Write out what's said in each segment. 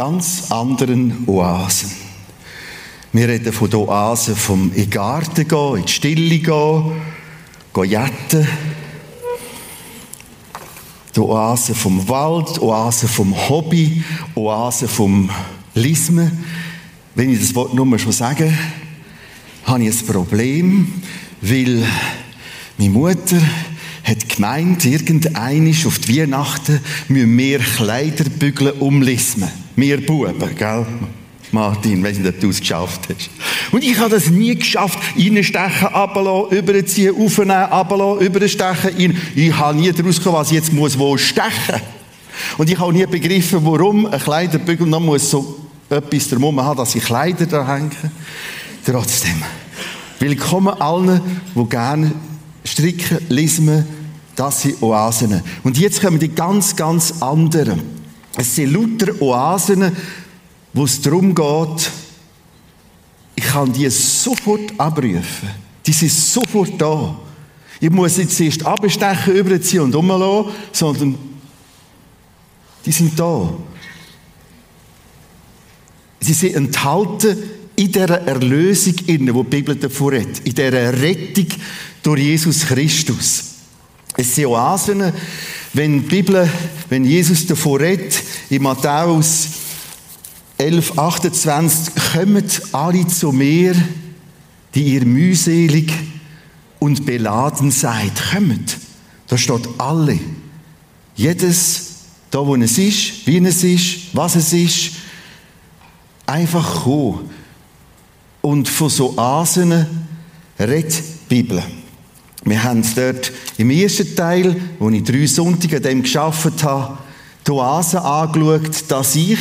die ganz anderen Oasen. Wir reden von der Oase vom in den Garten gehen, in die Stille gehen, gehen jetten. Die Oase vom Wald, Oase vom Hobby, Oase vom Lismen. Wenn ich das Wort nur schon sage, habe ich ein Problem, weil meine Mutter hat gemeint, irgendeinisch auf die Weihnachten müssen wir Kleiderbügel umlismen. Wir Buben, gell? Martin, wenn du das geschafft hast. Und ich habe das nie geschafft. Reinstechen, runterlassen, überziehen, aufnehmen, runterlassen, überstechen. Rein. Ich habe nie daraus gekommen, was ich jetzt muss wo stechen. Und ich habe nie begriffen, warum ein Kleiderbügel noch muss so etwas drum haben, dass ich Kleider da hängen. Trotzdem. Willkommen allen, die gerne stricken, lesen, das sind Oasen. Und jetzt kommen die ganz, ganz anderen. Es sind lauter Oasen, wo es darum geht, ich kann die sofort abrufen. Die sind sofort da. Ich muss jetzt erst abstechen, überziehen und umlassen, sondern die sind da. Sie sind enthalten in dieser Erlösung, der die Bibel davor hat, in dieser Rettung durch Jesus Christus. Es sind Oasen, wenn die Bibel, wenn Jesus davor redet, in Matthäus 11, 28, kommt alle zu mir, die ihr mühselig und beladen seid. Kommt. Da steht alle. Jedes, da wo es ist, wie es ist, was es ist, einfach kommen. Und von so Asen redet die Bibel. Wir haben dort im ersten Teil, wo ich drei Sonntage an dem geschafft habe, die Oase angeschaut, dass ich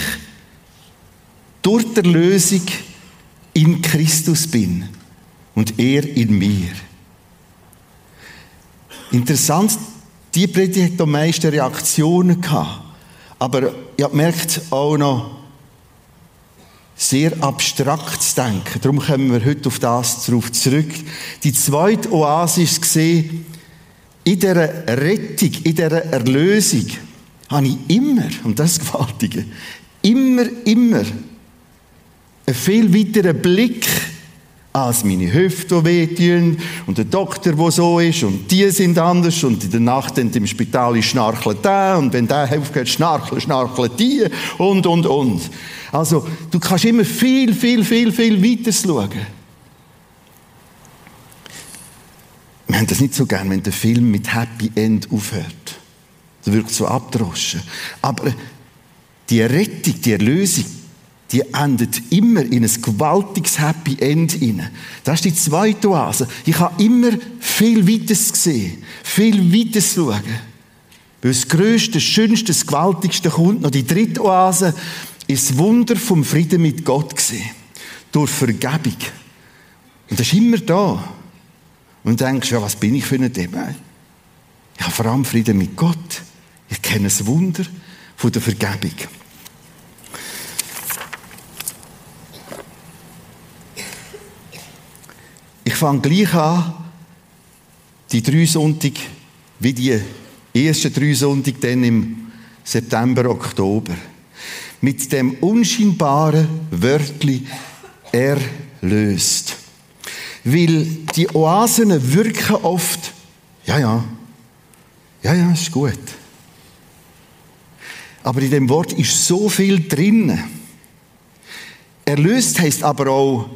durch die Erlösung in Christus bin und er in mir. Interessant, die Predigt hat am meisten Reaktionen gehabt. Aber ich habe gemerkt, auch noch sehr abstrakt zu denken. Darum kommen wir heute auf das darauf zurück. Die zweite Oasis gesehen, in dieser Rettung, in dieser Erlösung, habe ich immer, und das ist gewaltige, immer, immer einen viel weiteren Blick als meine Hüfte, die wehtun, und der Doktor, der so ist, und die sind anders, und in der Nacht im Spital schnarchelt der, und wenn der aufgeht, schnarchelt, schnarchelt die, und, und, und. Also, du kannst immer viel, viel, viel, viel weiter schauen. Wir haben das nicht so gern, wenn der Film mit Happy End aufhört. Das wirkt so abdroschen. Aber die Rettung, die Erlösung, die endet immer in ein gewaltiges Happy End hinein. Das ist die zweite Oase. Ich habe immer viel Weiteres gesehen, viel Weiteres schauen. Weil das Größte, das Schönste, das Gewaltigste kommt noch. Die dritte Oase ist das Wunder vom Frieden mit Gott gesehen. Durch Vergebung. Und das ist immer da. Und denkst, ja, was bin ich für ein Thema? Ich habe vor allem Frieden mit Gott. Ich kenne das Wunder von der Vergebung. Fange gleich an, die drei Sonntag, wie die ersten drei Sonntag dann im September, Oktober. Mit dem unscheinbaren Wörtli erlöst. Weil die Oasen wirken oft, ja, ja, ja, ja, ist gut. Aber in dem Wort ist so viel drin. Erlöst heißt aber auch,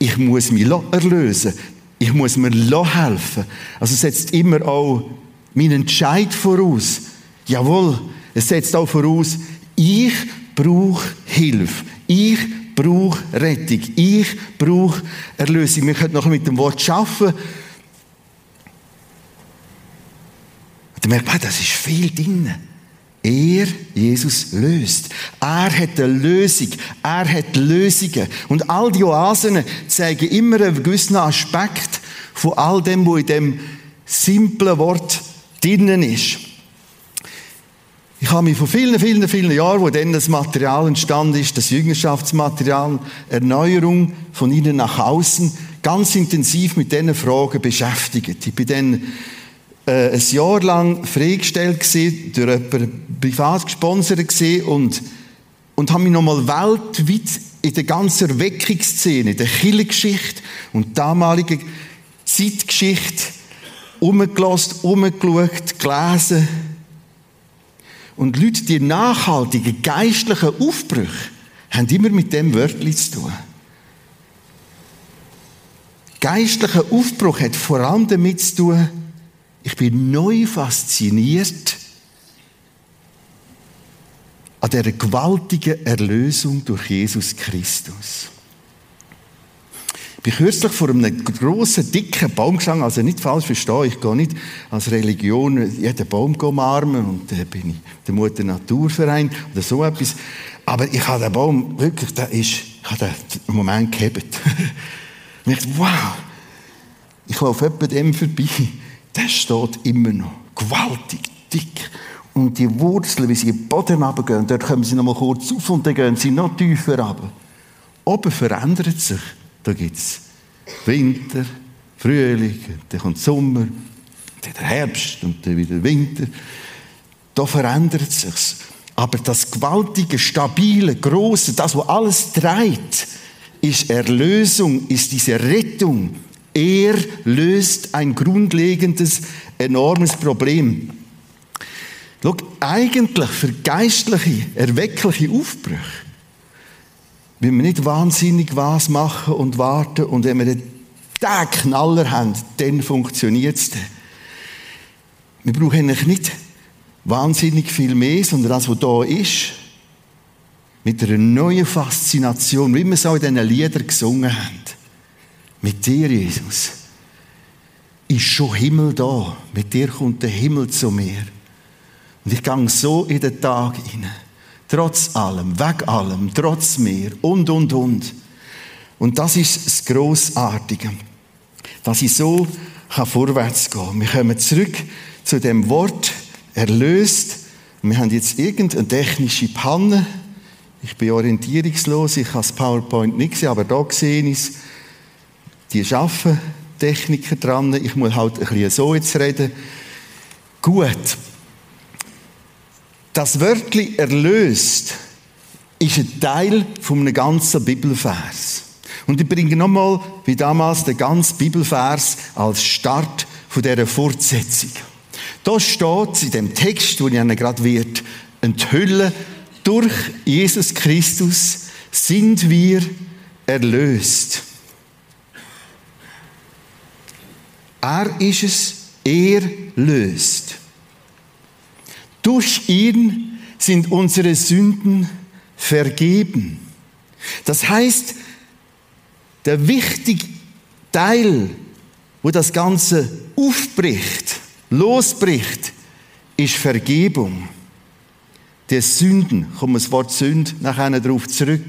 ich muss mich erlösen. Ich muss mir helfen. Also setzt immer auch meinen Entscheid voraus. Jawohl, es setzt auch voraus, ich brauche Hilfe. Ich brauche Rettung. Ich brauche Erlösung. Wir können noch mit dem Wort schaffen. Und dann merkt man, das ist viel drin. Er, Jesus, löst. Er hat eine Lösung. Er hat Lösungen. Und all die Oasen zeigen immer einen gewissen Aspekt von all dem, was in dem simplen Wort drinnen ist. Ich habe mich vor vielen, vielen, vielen Jahren, wo dann das Material entstanden ist, das Jüngerschaftsmaterial, Erneuerung von innen nach außen, ganz intensiv mit diesen Fragen beschäftigt. Ich bin dann äh, ein Jahr lang freigestellt gewesen, durch jemanden privat gesponsert gewesen und, und habe mich nochmal weltweit in der ganzen Erweckungsszene, in der Kirchengeschichte und damaligen Zeitgeschichte umgelost, umgeschaut, gelesen. Und Leute, die nachhaltigen geistlichen Aufbrüche, haben immer mit dem Wörtchen zu tun. Geistlicher Aufbruch hat vor allem damit zu tun, ich bin neu fasziniert an der gewaltigen Erlösung durch Jesus Christus. Ich bin kürzlich vor einem grossen, dicken Baum gestanden, also nicht falsch verstehen, ich gehe nicht als Religion jeden Baum umarmen und dann bin ich der Mutter Naturverein oder so etwas. Aber ich habe den Baum wirklich, der ist, ich habe den Moment gehabt. und ich dachte, wow, ich laufe etwa dem vorbei der steht immer noch. Gewaltig, dick. Und die Wurzeln, wie sie in den Boden runtergehen, dort kommen sie noch mal kurz auf und dann gehen sie noch tiefer runter. Oben verändert sich. Da gibt es Winter, Frühling, dann kommt Sommer, dann der Herbst und dann wieder Winter. Da verändert sich's. Aber das gewaltige, stabile, große, das, was alles trägt, ist Erlösung, ist diese Rettung, er löst ein grundlegendes, enormes Problem. Schau, eigentlich für geistliche, erweckliche Aufbrüche wenn wir nicht wahnsinnig was machen und warten und wenn wir den Knaller haben, dann funktioniert es. Wir brauchen eigentlich nicht wahnsinnig viel mehr, sondern das, was da ist, mit einer neuen Faszination, wie wir es auch in diesen Liedern gesungen haben. Mit dir, Jesus, ist schon Himmel da. Mit dir kommt der Himmel zu mir. Und ich gehe so in den Tag hinein. Trotz allem, weg allem, trotz mir und, und, und. Und das ist das Grossartige, dass ich so vorwärts gehen kann. Wir kommen zurück zu dem Wort erlöst. Wir haben jetzt irgendeine technische Panne. Ich bin orientierungslos, ich habe das PowerPoint nicht gesehen, aber da gesehen ist die arbeiten Techniker dran. Ich muss halt ein bisschen so jetzt reden. Gut. Das Wörtli erlöst ist ein Teil von einem ganzen Bibelvers. Und ich bringe nochmal, wie damals, den ganzen Bibelvers als Start von dieser Fortsetzung. Da steht in dem Text, wo ich Ihnen gerade wird enthüllen, durch Jesus Christus sind wir erlöst. Er ist es, er löst. Durch ihn sind unsere Sünden vergeben. Das heißt, der wichtige Teil, wo das Ganze aufbricht, losbricht, ist Vergebung. Der Sünden, kommt das Wort Sünd nachher darauf zurück.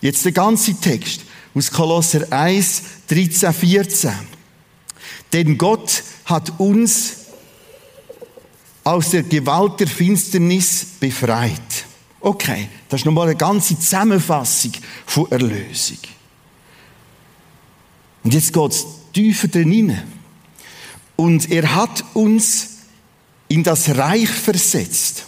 Jetzt der ganze Text aus Kolosser 1, 13, 14. Denn Gott hat uns aus der Gewalt der Finsternis befreit. Okay, das ist nochmal eine ganze Zusammenfassung von Erlösung. Und jetzt geht es tiefer drin Und er hat uns in das Reich versetzt.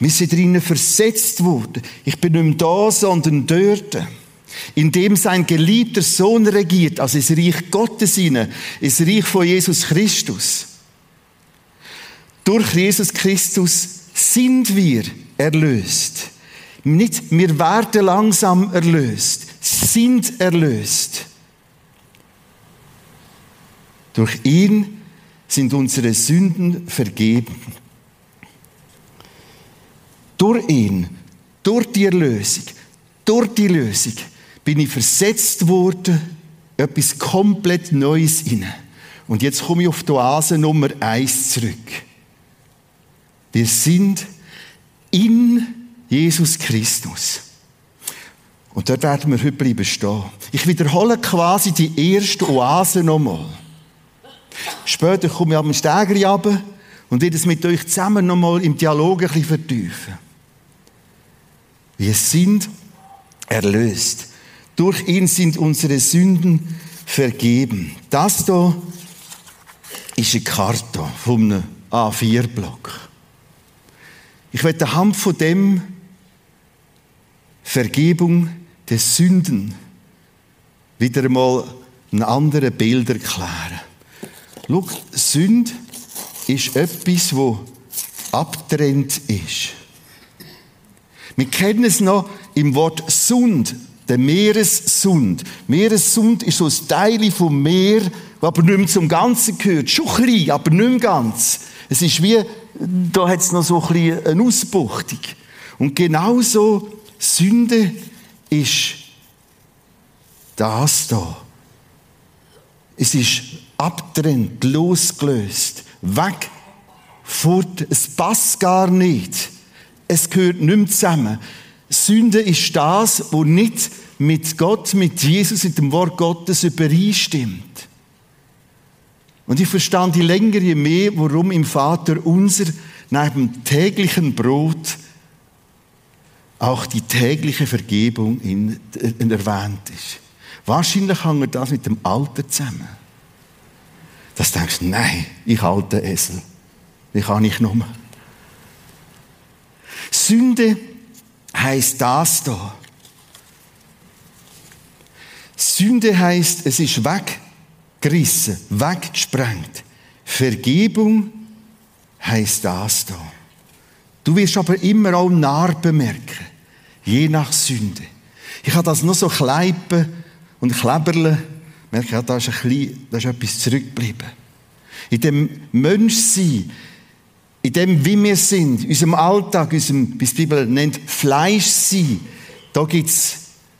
Wir sind drinnen versetzt worden. Ich bin nicht mehr da, sondern dort in dem sein geliebter Sohn regiert, also das Reich Gottes inne, das Reich von Jesus Christus. Durch Jesus Christus sind wir erlöst. Nicht, wir werden langsam erlöst, sind erlöst. Durch ihn sind unsere Sünden vergeben. Durch ihn, durch die Erlösung, durch die Lösung bin ich versetzt worden, etwas komplett Neues inne. Und jetzt komme ich auf die Oase Nummer eins zurück. Wir sind in Jesus Christus. Und dort werden wir heute bleiben stehen. Ich wiederhole quasi die erste Oase nochmal. Später komme ich am Stegri runter und werde es mit euch zusammen nochmal im Dialog ein bisschen vertiefen. Wir sind erlöst. Durch ihn sind unsere Sünden vergeben. Das da ist eine Karte von einem A4-Block. Ich werde anhand von dem Vergebung der Sünden wieder einmal ein anderes Bild erklären. Schau, Sünde ist etwas, wo abtrennt ist. Wir kennen es noch im Wort Sund, der Meeressund. Meeressund ist so ein Teil vom Meer, das aber nicht mehr zum Ganzen gehört. Schon klein, aber nicht mehr ganz. Es ist wie, da hat es noch so ein bisschen eine Ausbuchtung. Und genauso Sünde ist das da. Es ist abtrennt, losgelöst, weg, fort. Es passt gar nicht. Es gehört nicht mehr zusammen. Sünde ist das, wo nicht mit Gott, mit Jesus, mit dem Wort Gottes übereinstimmt. Und ich verstand je länger, je mehr, warum im Vater unser neben dem täglichen Brot auch die tägliche Vergebung in, in erwähnt ist. Wahrscheinlich hängt das mit dem Alter zusammen. Dass du denkst, nein, ich halte Esel. Ich kann nicht nur. Sünde heißt das da. Sünde heißt, es ist weggerissen, weggesprengt. Vergebung heißt das da. Du wirst aber immer auch Narben merken, je nach Sünde. Ich habe das nur so Kleipen und Kleberle, merke, ja, da ist, ein bisschen, da ist etwas zurückgeblieben. In dem Menschsein, in dem, wie wir sind, in unserem Alltag, unserem, wie die Bibel nennt, Fleischsein, da gibt es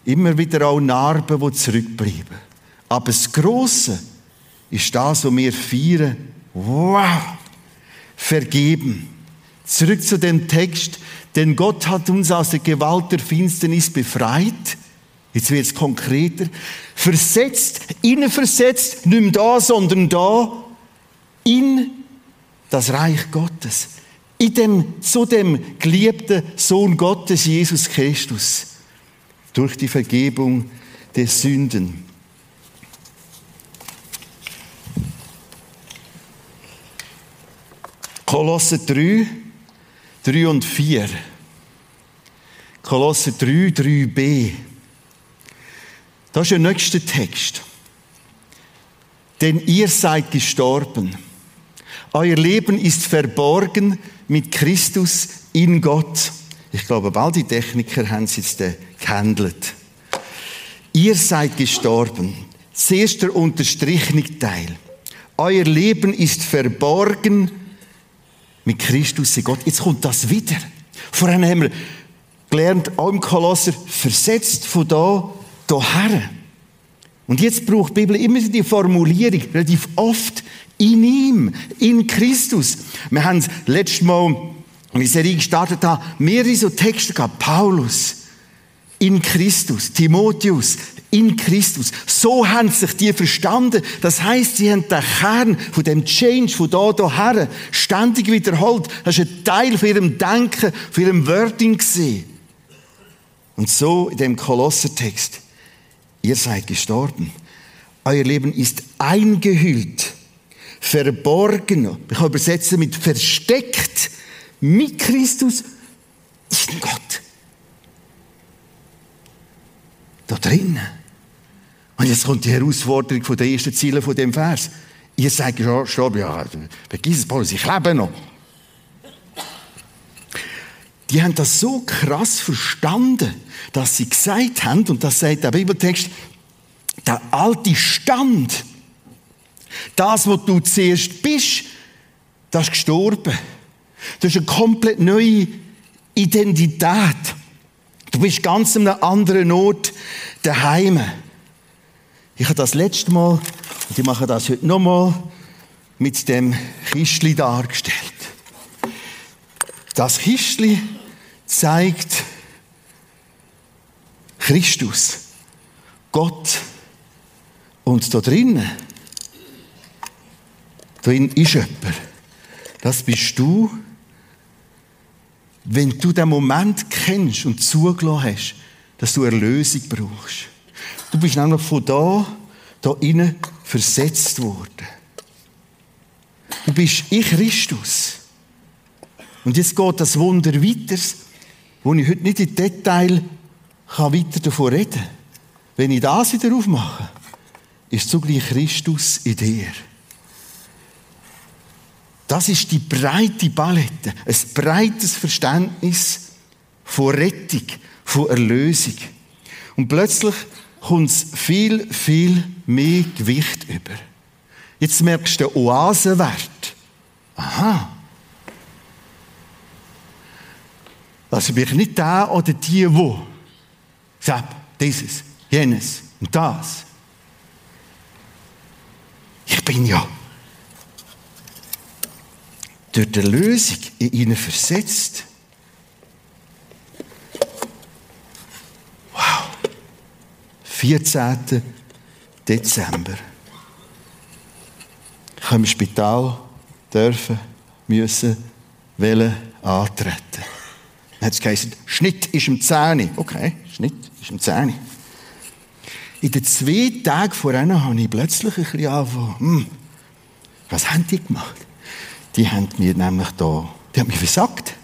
immer wieder auch Narben, die zurückbleiben. Aber das Grosse ist das, was wir feiern. Wow! Vergeben. Zurück zu dem Text. Denn Gott hat uns aus der Gewalt der Finsternis befreit. Jetzt wird es konkreter. Versetzt, innen versetzt, nicht mehr da, sondern da, in das Reich Gottes. In dem, zu dem geliebten Sohn Gottes, Jesus Christus. Durch die Vergebung der Sünden. Kolosse 3, 3 und 4. Kolosse 3, 3b. Das ist der nächste Text. Denn ihr seid gestorben. Euer Leben ist verborgen mit Christus in Gott. Ich glaube, bald die Techniker haben es jetzt äh, gehandelt. Ihr seid gestorben. Zuerst der unterstrichene Teil. Euer Leben ist verborgen mit Christus in Gott. Jetzt kommt das wieder. Vorhin haben wir gelernt, auch im Kolosser, versetzt von da hierher. Und jetzt braucht die Bibel immer die Formulierung, relativ oft, in ihm, in Christus. Wir haben letztes Mal, als die Serie gestartet haben, mehrere so Texte gehabt. Paulus, in Christus. Timotheus, in Christus. So haben sich die verstanden. Das heißt, sie haben den Kern von dem Change von da her ständig wiederholt. Das ist ein Teil von ihrem Denken, von ihrem Wording gesehen. Und so in dem Kolossertext. Ihr seid gestorben. Euer Leben ist eingehüllt, verborgen. Ich kann übersetzen mit versteckt mit Christus in Gott. Da drinnen. Und jetzt kommt die Herausforderung den ersten Zielen von dem Vers. Ihr seid gestorben, ja, vergiss es, Paulus, ich lebe noch. Die haben das so krass verstanden, dass sie gesagt haben, und das sagt der Bibeltext, der alte Stand, das, was du zuerst bist, das ist gestorben. Das ist eine komplett neue Identität. Du bist ganz an einem anderen Ort daheim. Ich habe das letzte Mal, und ich mache das heute nochmal, mit dem Kistli dargestellt. Das Kistli zeigt Christus, Gott. Und da drinnen, drin ist jemand. Das bist du, wenn du den Moment kennst und zugelassen hast, dass du Erlösung brauchst. Du bist nämlich von da, da innen versetzt worden. Du bist ich Christus. Und jetzt geht das Wunder weiter, wo ich heute nicht in Detail kann weiter davon reden kann. Wenn ich das wieder aufmache, ist zugleich Christus in dir. Das ist die breite Palette, ein breites Verständnis von Rettung, von Erlösung. Und plötzlich kommt es viel, viel mehr Gewicht über. Jetzt merkst du den Oasenwert. Aha. Also bin ich nicht der oder die, wo sagt, dieses, jenes und das. Ich bin ja durch die Lösung in ihnen versetzt. Wow. 14. Dezember. Ich im Spital dürfen, müssen, wollen antreten. Dann hat es geheißen, Schnitt ist im Zähne. Okay, Schnitt ist im Zähne. In den zwei Tagen vorher habe ich plötzlich ein bisschen angefangen, hm, was haben die gemacht? Die haben mir nämlich da, die haben mich versagt.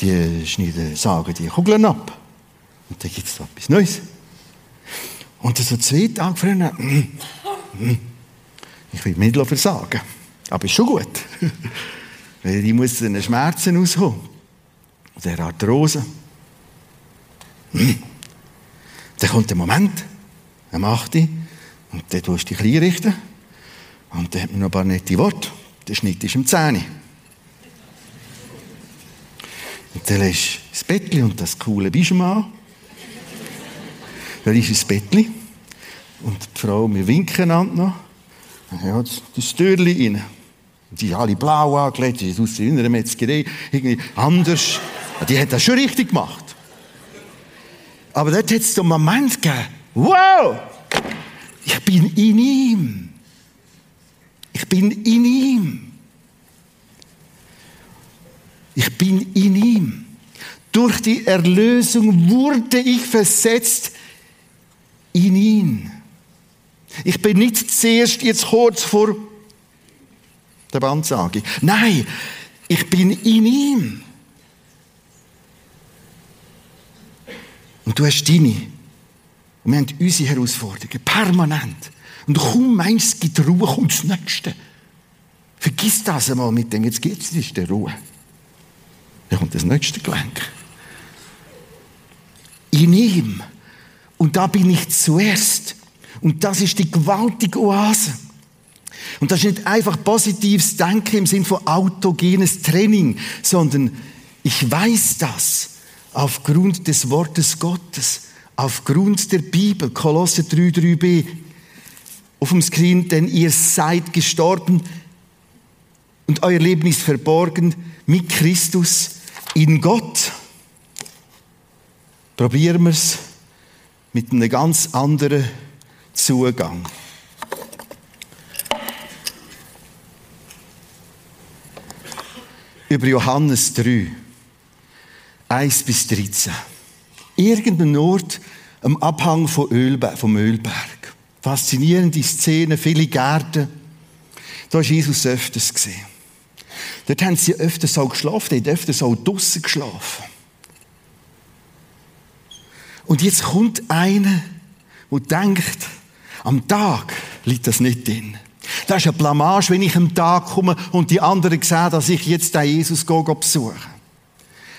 Die schneiden, sagen die Kugeln ab. Und dann gibt es da etwas Neues. Und so zwei Tage hm, ich will nicht versagen. Aber ist schon gut. Weil die muss den Schmerzen ausholen. Der Arthrose. Hm. Dann kommt der Moment, macht die, und dann tust du dich einrichten. Und dann hat man noch ein paar nette Worte. Der Schnitt ist im Zähne. Und dann du das Bettchen und das coole an. Dann ist das Bettchen. Und die Frau, wir winken einander noch. Ja, das Türchen rein. Die sind alle blau angelegt, die sind aus der Metzgerei, irgendwie anders. Die hat das schon richtig gemacht. Aber dort hat es so einen Moment gegeben, wow, ich bin in ihm. Ich bin in ihm. Ich bin in ihm. Durch die Erlösung wurde ich versetzt in ihn. Ich bin nicht zuerst jetzt kurz vor der Bandsage. Nein, ich bin in ihm. Und du hast deine. Und wir haben unsere Herausforderungen. Permanent. Und kaum meinst, es gibt Ruhe, kommt das Nächste. Vergiss das einmal mit dem, jetzt geht es ist der Ruhe. Dann kommt das nächste Gelenk. In ihm. Und da bin ich zuerst. Und das ist die gewaltige Oase. Und das ist nicht einfach positives Denken im Sinn von autogenes Training, sondern ich weiß das aufgrund des Wortes Gottes, aufgrund der Bibel, Kolosse 3,3b, auf dem Screen, denn ihr seid gestorben und euer Leben ist verborgen mit Christus in Gott. Probieren wir es mit einem ganz anderen Zugang. Über Johannes 3, 1 bis 13. Irgendein Ort am Abhang vom Ölberg. Faszinierende Szene, viele Gärten. Da ist Jesus öfters gesehen. Dort haben sie öfters auch geschlafen, die haben öfters auch draussen geschlafen. Und jetzt kommt einer, der denkt, am Tag liegt das nicht drin. Das ist eine Blamage, wenn ich am Tag komme und die anderen sehen, dass ich jetzt den Jesus besuche.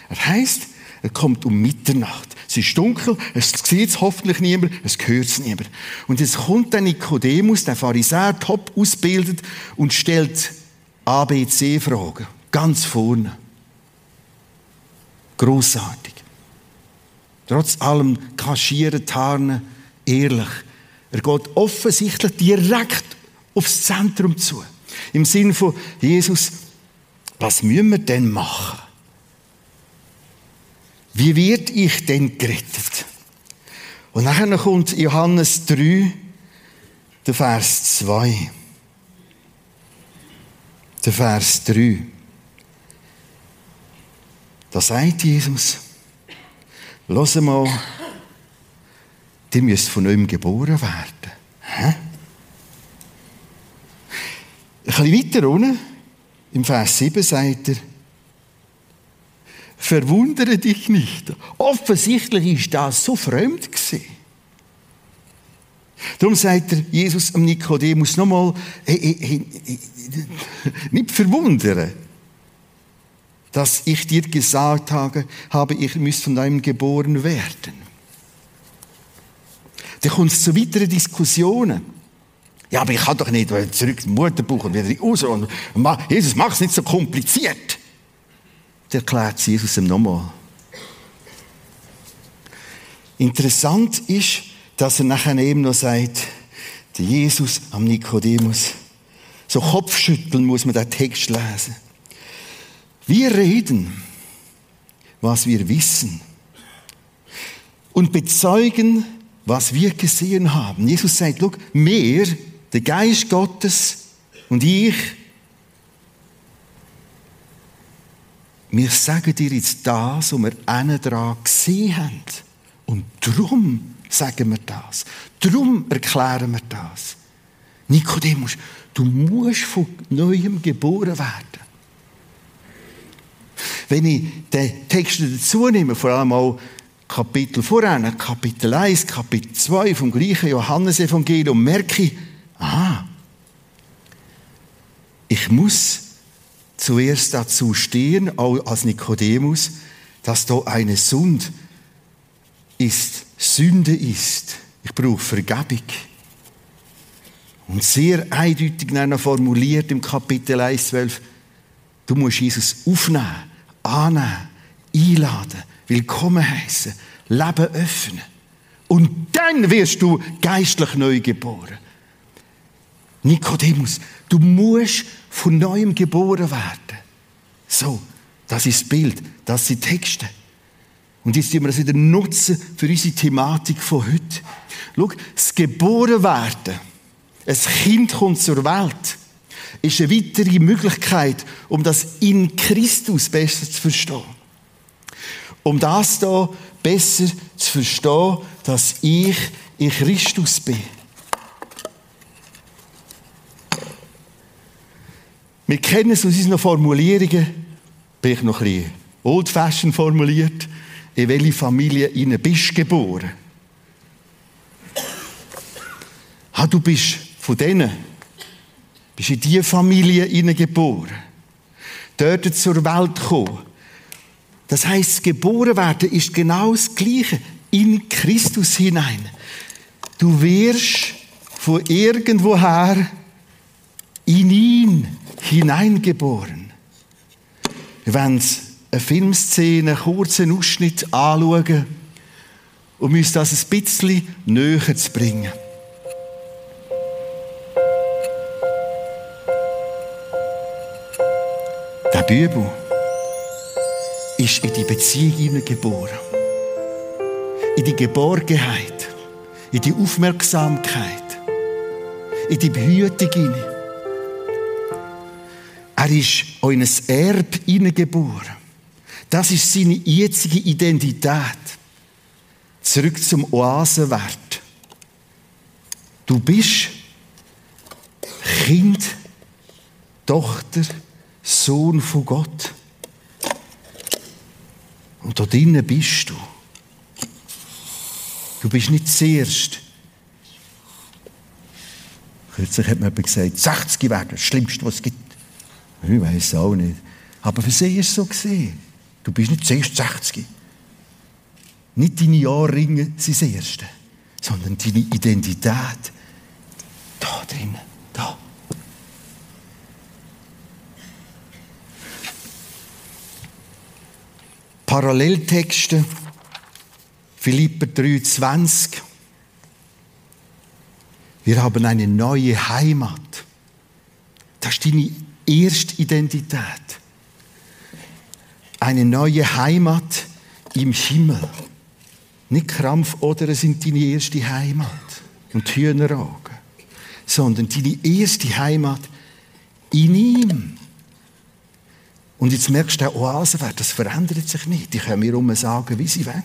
Er heisst, er kommt um Mitternacht. Es ist dunkel, es sieht es hoffentlich niemand, es hört es niemand. Und jetzt kommt der Nikodemus, der Pharisäer, top ausgebildet und stellt ABC-Fragen. Ganz vorne. Grossartig. Trotz allem kaschieren, tarnen, ehrlich. Er geht offensichtlich direkt aufs Zentrum zu. Im Sinn von Jesus, was müssen wir denn machen? Wie wird ich denn gerettet? Und nachher kommt Johannes 3, der Vers 2. Der Vers 3. Da sagt Jesus, Los mal, ihr müsst von neuem geboren werden. Hä? Ein bisschen weiter unten im Vers 7 sagt er, verwundere dich nicht. Offensichtlich ist das so fremd gewesen. Darum sagt er Jesus am Nikodemus nochmal, hey, hey, hey, nicht verwundere, dass ich dir gesagt habe, habe ich müsst von deinem geboren werden. Dann kommt es zu weiteren Diskussionen. Ja, aber ich kann doch nicht zurück zum Mutterbuch und wieder raus. Und Jesus, mach es nicht so kompliziert. Erklärt Jesus ihm nochmal. Interessant ist, dass er nachher eben noch sagt, der Jesus am Nikodemus. So Kopfschütteln muss man den Text lesen. Wir reden, was wir wissen und bezeugen, was wir gesehen haben. Jesus sagt, schau, mehr, der Geist Gottes und ich, wir sagen dir jetzt das, was wir einen dran gesehen haben. Und darum sagen wir das. Darum erklären wir das. Nikodemus, du musst von Neuem geboren werden. Wenn ich den Text dazu nehme, vor allem auch Kapitel voran, Kapitel 1, Kapitel 2 vom gleichen Johannesevangelium, merke ich, aha, ich muss zuerst dazu stehen, auch als Nikodemus, dass da eine Sund ist, Sünde ist. Ich brauche Vergebung. Und sehr eindeutig formuliert im Kapitel 1, 12, du musst Jesus aufnehmen annehmen, einladen, willkommen heißen, Leben öffnen. Und dann wirst du geistlich neu geboren. Nikodemus, du musst von neuem geboren werden. So, das ist das Bild, das sind Texte. Und jetzt müssen wir das wieder nutzen für unsere Thematik von heute. Schau, das Geborenwerden, ein Kind kommt zur Welt ist eine weitere Möglichkeit, um das in Christus besser zu verstehen. Um das da besser zu verstehen, dass ich in Christus bin. Wir kennen es aus unseren Formulierungen, bin ich noch ein old-fashioned formuliert, in welche Familie du bist geboren. Ah, du bist von denen, bist in diese Familie hineingeboren. Dort zur Welt gekommen. Das heisst, geboren werden ist genau das Gleiche. In Christus hinein. Du wirst von irgendwoher in ihn hineingeboren. Wenn Sie eine Filmszene, einen kurzen Ausschnitt anschauen, um uns das ein bisschen näher zu bringen. Bibel ist in die Beziehung geboren. In die Geborgenheit, in die Aufmerksamkeit, in die Behütung Er ist in ein Erb hineingeboren. Das ist seine jetzige Identität. Zurück zum Oasenwert. Du bist Kind, Tochter, Sohn von Gott. Und da drinnen bist du. Du bist nicht zuerst. Kürzlich hat mir jemand gesagt, 60 werden, das Schlimmste, was es gibt. Ich weiß es auch nicht. Aber für sie ist es so gesehen. Du bist nicht zuerst 60. Nicht deine Jahrringe sind das Erste, sondern deine Identität. Da drinnen, da. Paralleltexte, Philipper 3,20. Wir haben eine neue Heimat. Das ist deine erste Identität. Eine neue Heimat im Himmel. Nicht Krampf oder sind deine erste Heimat und Hühneraugen, sondern deine erste Heimat in ihm. Und jetzt merkst du, der Oasenwert, das verändert sich nicht. Die können mir um sagen, wie sie wollen.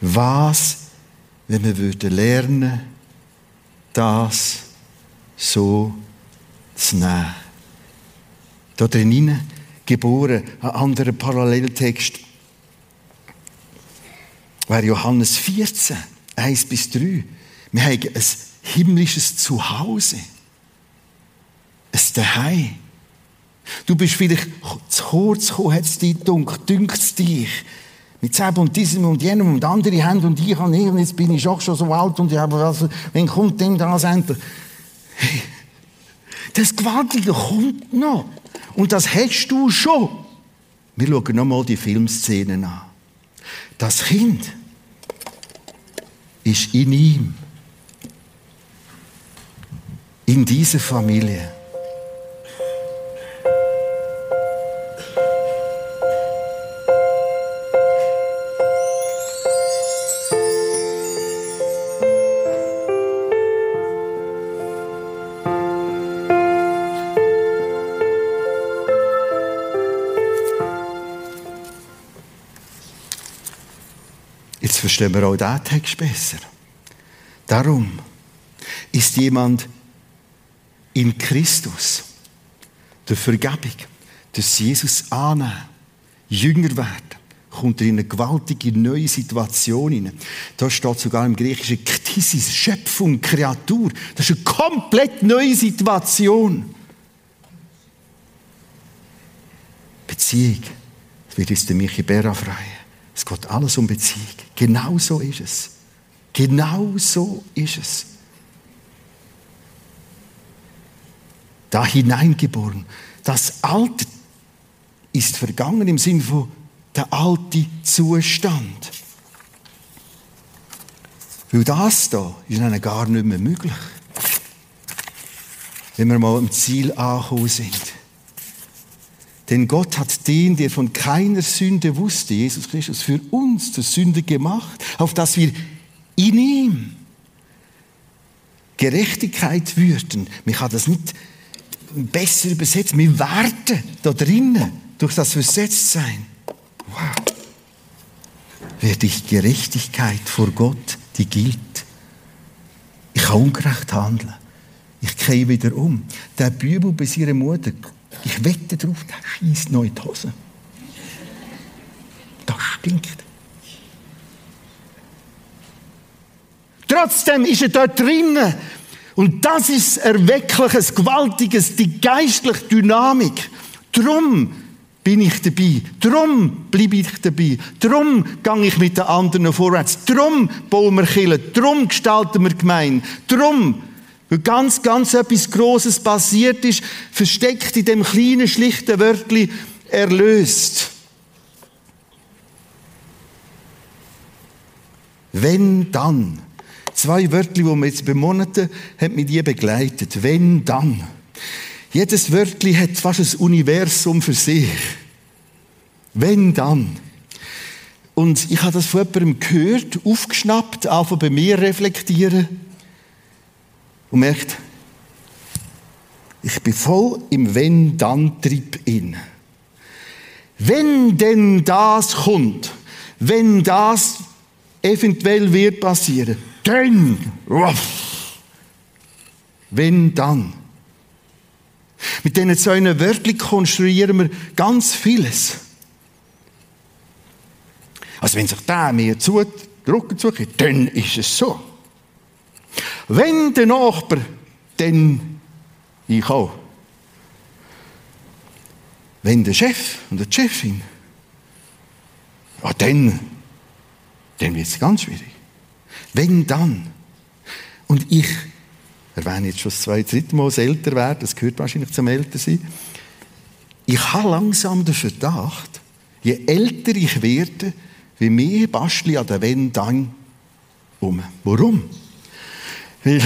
Was, wenn wir würden lernen, das so zu nehmen. Da drinnen geboren, ein anderer Paralleltext, wäre Johannes 14, 1 bis 3. Wir haben ein himmlisches Zuhause. Ein Daheim. Du bist vielleicht zu kurz gekommen, hat es dich dünkt, dünkt es dich. Mit Zeb und diesem und jenem und andere haben und ich habe nicht und jetzt bin ich auch schon so alt und ich habe was, wenn kommt denn das endlich? Hey, das Gewaltige kommt noch. Und das hast du schon. Wir schauen nochmal die Filmszenen an. Das Kind ist in ihm. In dieser Familie. Verstehen wir auch diesen Text besser. Darum ist jemand in Christus der Vergebung, dass Jesus annehmen, Jünger werden, kommt er in eine gewaltige neue Situation hinein. Da steht sogar im Griechischen Ktisis, Schöpfung, Kreatur. Das ist eine komplett neue Situation. Beziehung. Das wird uns der Michi Bera freuen. Es geht alles um Beziehung. Genau so ist es. Genau so ist es. Da hineingeboren. Das Alte ist vergangen im Sinne von der alte Zustand. Weil das da ist ihnen gar nicht mehr möglich. Wenn wir mal am Ziel angekommen sind. Denn Gott hat den, der von keiner Sünde wusste, Jesus Christus, für uns zur Sünde gemacht, auf dass wir in ihm Gerechtigkeit würden. Man kann das nicht besser übersetzen. Wir werden da drinnen durch das Versetztsein. Wow. Werde ich Gerechtigkeit vor Gott, die gilt. Ich kann ungerecht handeln. Ich gehe wieder um. Der Bübel bei seiner Mutter ich wette darauf, der schießt in die Hose. Das stinkt. Trotzdem ist er dort drinnen. Und das ist erweckliches, gewaltiges, die geistliche Dynamik. Drum bin ich dabei. Drum bleibe ich dabei. Drum gehe ich mit den anderen vorwärts. Drum bauen wir Kirche. Drum gestalten wir Gemeinde. Drum weil ganz, ganz etwas Großes passiert ist, versteckt in dem kleinen, schlichten Wörtli erlöst. Wenn dann. Zwei Wörtli, die wir jetzt bei Monaten haben mit ihr begleitet. Wenn dann. Jedes Wörtli hat fast ein Universum für sich. Wenn dann. Und ich habe das von jemandem gehört, aufgeschnappt, auch bei mir reflektieren und merkt, ich bin voll im Wenn-Dann-Trip in. Wenn denn das kommt, wenn das eventuell wird passieren, dann, wenn dann. Mit diesen zwei Wörtern konstruieren wir ganz vieles. Also wenn sich der mir zudrücken zukriegt, dann ist es so. Wenn der Nachbar, dann ich auch. Wenn der Chef und die Chefin, ja, dann, dann wird es ganz schwierig. Wenn dann. Und ich erwähne jetzt schon das zweite, dritte Mal das Älterwerden, das gehört wahrscheinlich zum Ältersein. Ich habe langsam den Verdacht, je älter ich werde, wie mehr bastle an der Wenn dann um. Warum? Weil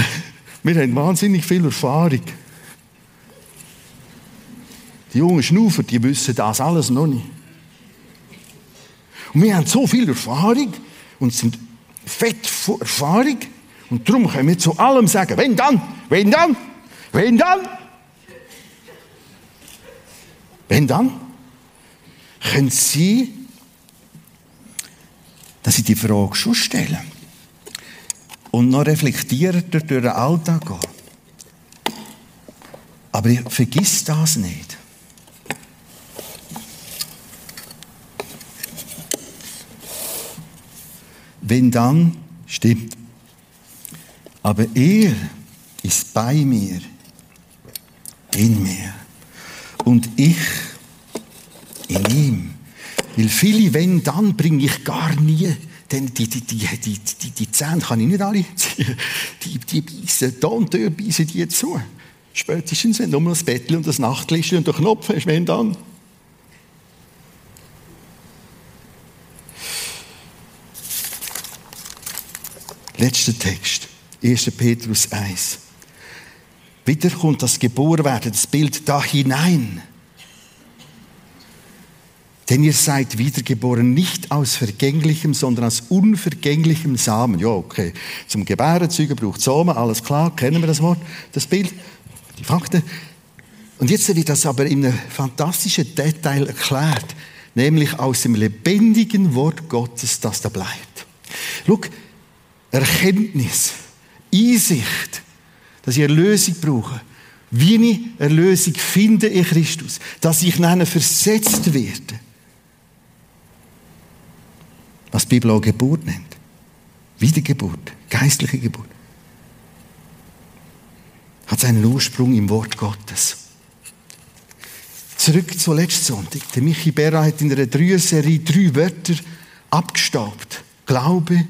wir haben wahnsinnig viel Erfahrung. Die jungen Schnufer, die wissen das alles noch nicht. Und wir haben so viel Erfahrung und sind fett von Erfahrung. Und darum können wir zu allem sagen, wenn dann, wenn dann, wenn dann. Wenn dann, können Sie, dass Sie die Frage schon stellen und noch reflektierter durch den Alltag gehen. Aber vergiss das nicht. Wenn dann, stimmt. Aber er ist bei mir, in mir. Und ich in ihm. Weil viele wenn, dann bringe ich gar nie. Denn die, die, die, die, die, die Zähne kann ich nicht alle ziehen. Die, die beißen, da und dort beißen die zu. Spätestens, wenn nur das Bettel und das Nachtlicht und der Knopf hast, wenn dann. Letzter Text, 1. Petrus 1. Wieder kommt das Geborwerden, das Bild da hinein. Denn ihr seid wiedergeboren nicht aus vergänglichem, sondern aus unvergänglichem Samen. Ja, okay. Zum Gebärenzeugen braucht Samen, alles klar, kennen wir das Wort, das Bild, die Fakten. Und jetzt wird das aber in einem fantastischen Detail erklärt, nämlich aus dem lebendigen Wort Gottes, das da bleibt. Schau, Erkenntnis, Einsicht, dass ich Erlösung brauche. Wie ich Erlösung finde in Christus. Dass ich nachher versetzt werde. Was die Bibel auch Geburt nennt. Wiedergeburt, geistliche Geburt. Hat seinen Ursprung im Wort Gottes. Zurück zu letzten Sonntag. Der Michi Berra hat in einer Dreier-Serie drei Wörter abgestaubt. Glaube,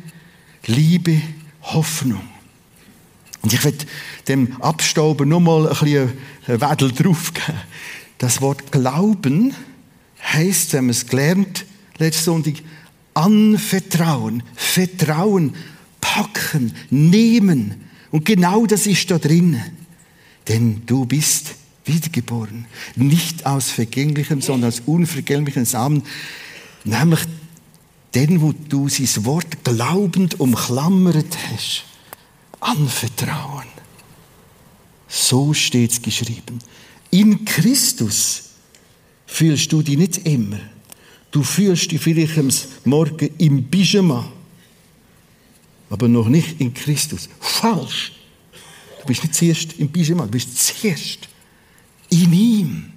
Liebe, Hoffnung. Und ich werde dem Abstauber nur mal ein bisschen Wedel draufgeben. Das Wort Glauben heißt, wenn man es gelernt, letzten Sonntag, anvertrauen, vertrauen, packen, nehmen. Und genau das ist da drin. Denn du bist wiedergeboren. Nicht aus vergänglichem, sondern aus unvergänglichem Samen. Nämlich den, wo du sein Wort glaubend umklammert hast, anvertrauen. So steht es geschrieben. In Christus fühlst du dich nicht immer. Du fühlst dich vielleicht am Morgen im Pyjama, aber noch nicht in Christus. Falsch. Du bist nicht zuerst im Pyjama, du bist zuerst in ihm.